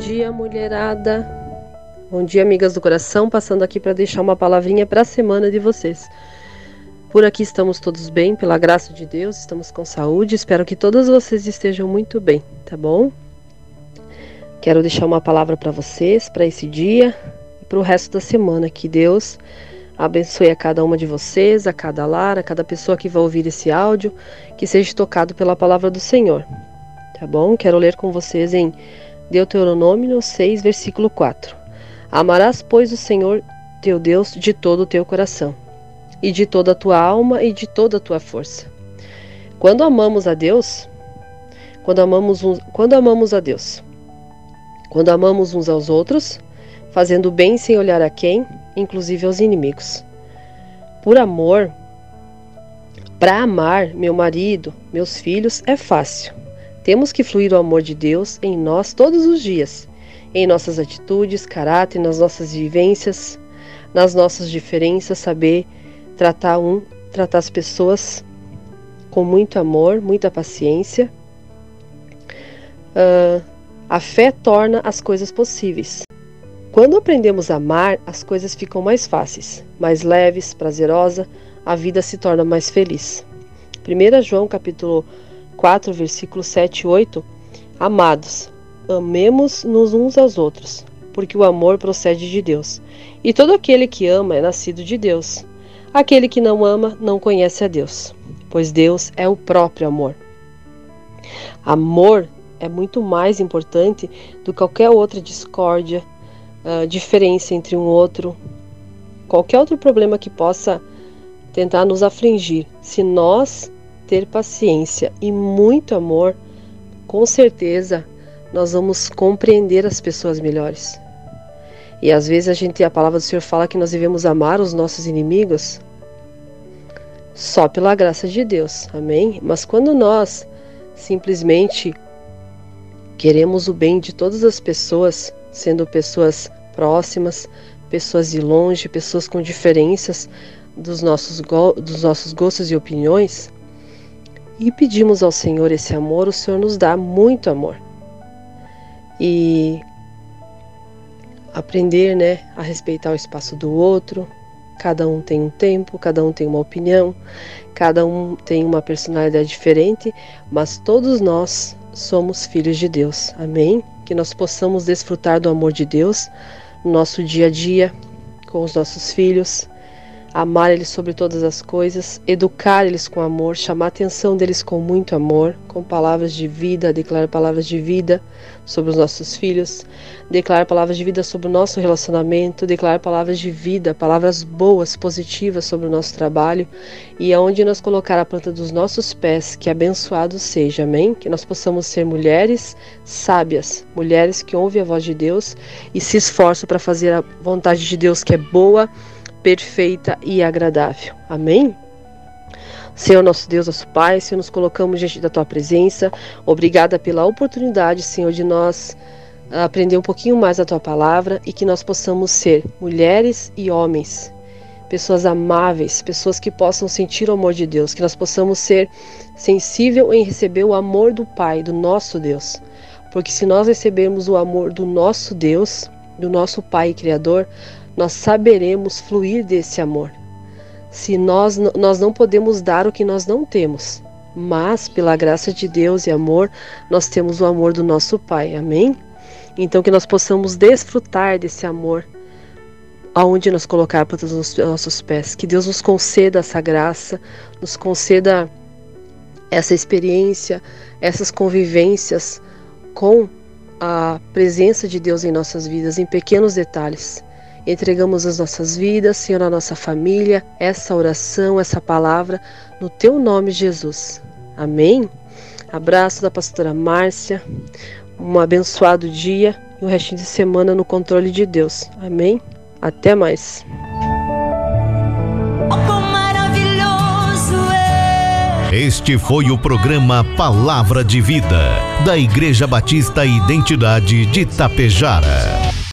dia, mulherada. Bom dia, amigas do coração. Passando aqui para deixar uma palavrinha para a semana de vocês. Por aqui estamos todos bem, pela graça de Deus, estamos com saúde. Espero que todos vocês estejam muito bem, tá bom? Quero deixar uma palavra para vocês, para esse dia e para o resto da semana. Que Deus abençoe a cada uma de vocês, a cada lar, a cada pessoa que vai ouvir esse áudio, que seja tocado pela palavra do Senhor. Tá bom? Quero ler com vocês em Deuteronômio 6, versículo 4. Amarás, pois, o Senhor teu Deus de todo o teu coração, e de toda a tua alma e de toda a tua força. Quando amamos a Deus, quando amamos, uns, quando amamos a Deus, quando amamos uns aos outros, fazendo bem sem olhar a quem, inclusive aos inimigos. Por amor, para amar meu marido, meus filhos, é fácil. Temos que fluir o amor de Deus em nós todos os dias, em nossas atitudes, caráter, nas nossas vivências, nas nossas diferenças, saber tratar um, tratar as pessoas com muito amor, muita paciência. Uh, a fé torna as coisas possíveis. Quando aprendemos a amar, as coisas ficam mais fáceis, mais leves, prazerosa, a vida se torna mais feliz. 1 João capítulo 4, versículos 7 e 8, Amados, amemos-nos uns aos outros, porque o amor procede de Deus. E todo aquele que ama é nascido de Deus. Aquele que não ama não conhece a Deus, pois Deus é o próprio amor. Amor é muito mais importante do que qualquer outra discórdia, uh, diferença entre um outro, qualquer outro problema que possa tentar nos afligir. Se nós ter paciência e muito amor, com certeza nós vamos compreender as pessoas melhores. E às vezes a gente, a palavra do Senhor fala que nós devemos amar os nossos inimigos só pela graça de Deus, amém? Mas quando nós simplesmente queremos o bem de todas as pessoas, sendo pessoas próximas, pessoas de longe, pessoas com diferenças dos nossos, dos nossos gostos e opiniões, e pedimos ao Senhor esse amor, o Senhor nos dá muito amor. E aprender, né, a respeitar o espaço do outro. Cada um tem um tempo, cada um tem uma opinião, cada um tem uma personalidade diferente, mas todos nós somos filhos de Deus. Amém? Que nós possamos desfrutar do amor de Deus no nosso dia a dia com os nossos filhos, amar eles sobre todas as coisas, educar eles com amor, chamar a atenção deles com muito amor, com palavras de vida, declarar palavras de vida sobre os nossos filhos, declarar palavras de vida sobre o nosso relacionamento, declarar palavras de vida, palavras boas, positivas sobre o nosso trabalho e aonde nós colocar a planta dos nossos pés, que abençoado seja, amém? Que nós possamos ser mulheres sábias, mulheres que ouvem a voz de Deus e se esforçam para fazer a vontade de Deus que é boa, perfeita e agradável. Amém? Senhor nosso Deus, nosso Pai, Senhor, nos colocamos diante da Tua presença. Obrigada pela oportunidade, Senhor, de nós aprender um pouquinho mais da Tua palavra e que nós possamos ser mulheres e homens, pessoas amáveis, pessoas que possam sentir o amor de Deus, que nós possamos ser sensível em receber o amor do Pai, do nosso Deus. Porque se nós recebermos o amor do nosso Deus, do nosso Pai Criador, nós saberemos fluir desse amor. Se nós, nós não podemos dar o que nós não temos, mas pela graça de Deus e amor, nós temos o amor do nosso Pai. Amém? Então que nós possamos desfrutar desse amor aonde nós colocar para os nossos pés. Que Deus nos conceda essa graça, nos conceda essa experiência, essas convivências com a presença de Deus em nossas vidas, em pequenos detalhes. Entregamos as nossas vidas, Senhor, a nossa família, essa oração, essa palavra, no teu nome, Jesus. Amém? Abraço da pastora Márcia, um abençoado dia e o restinho de semana no controle de Deus. Amém? Até mais. Este foi o programa Palavra de Vida, da Igreja Batista Identidade de Tapejara.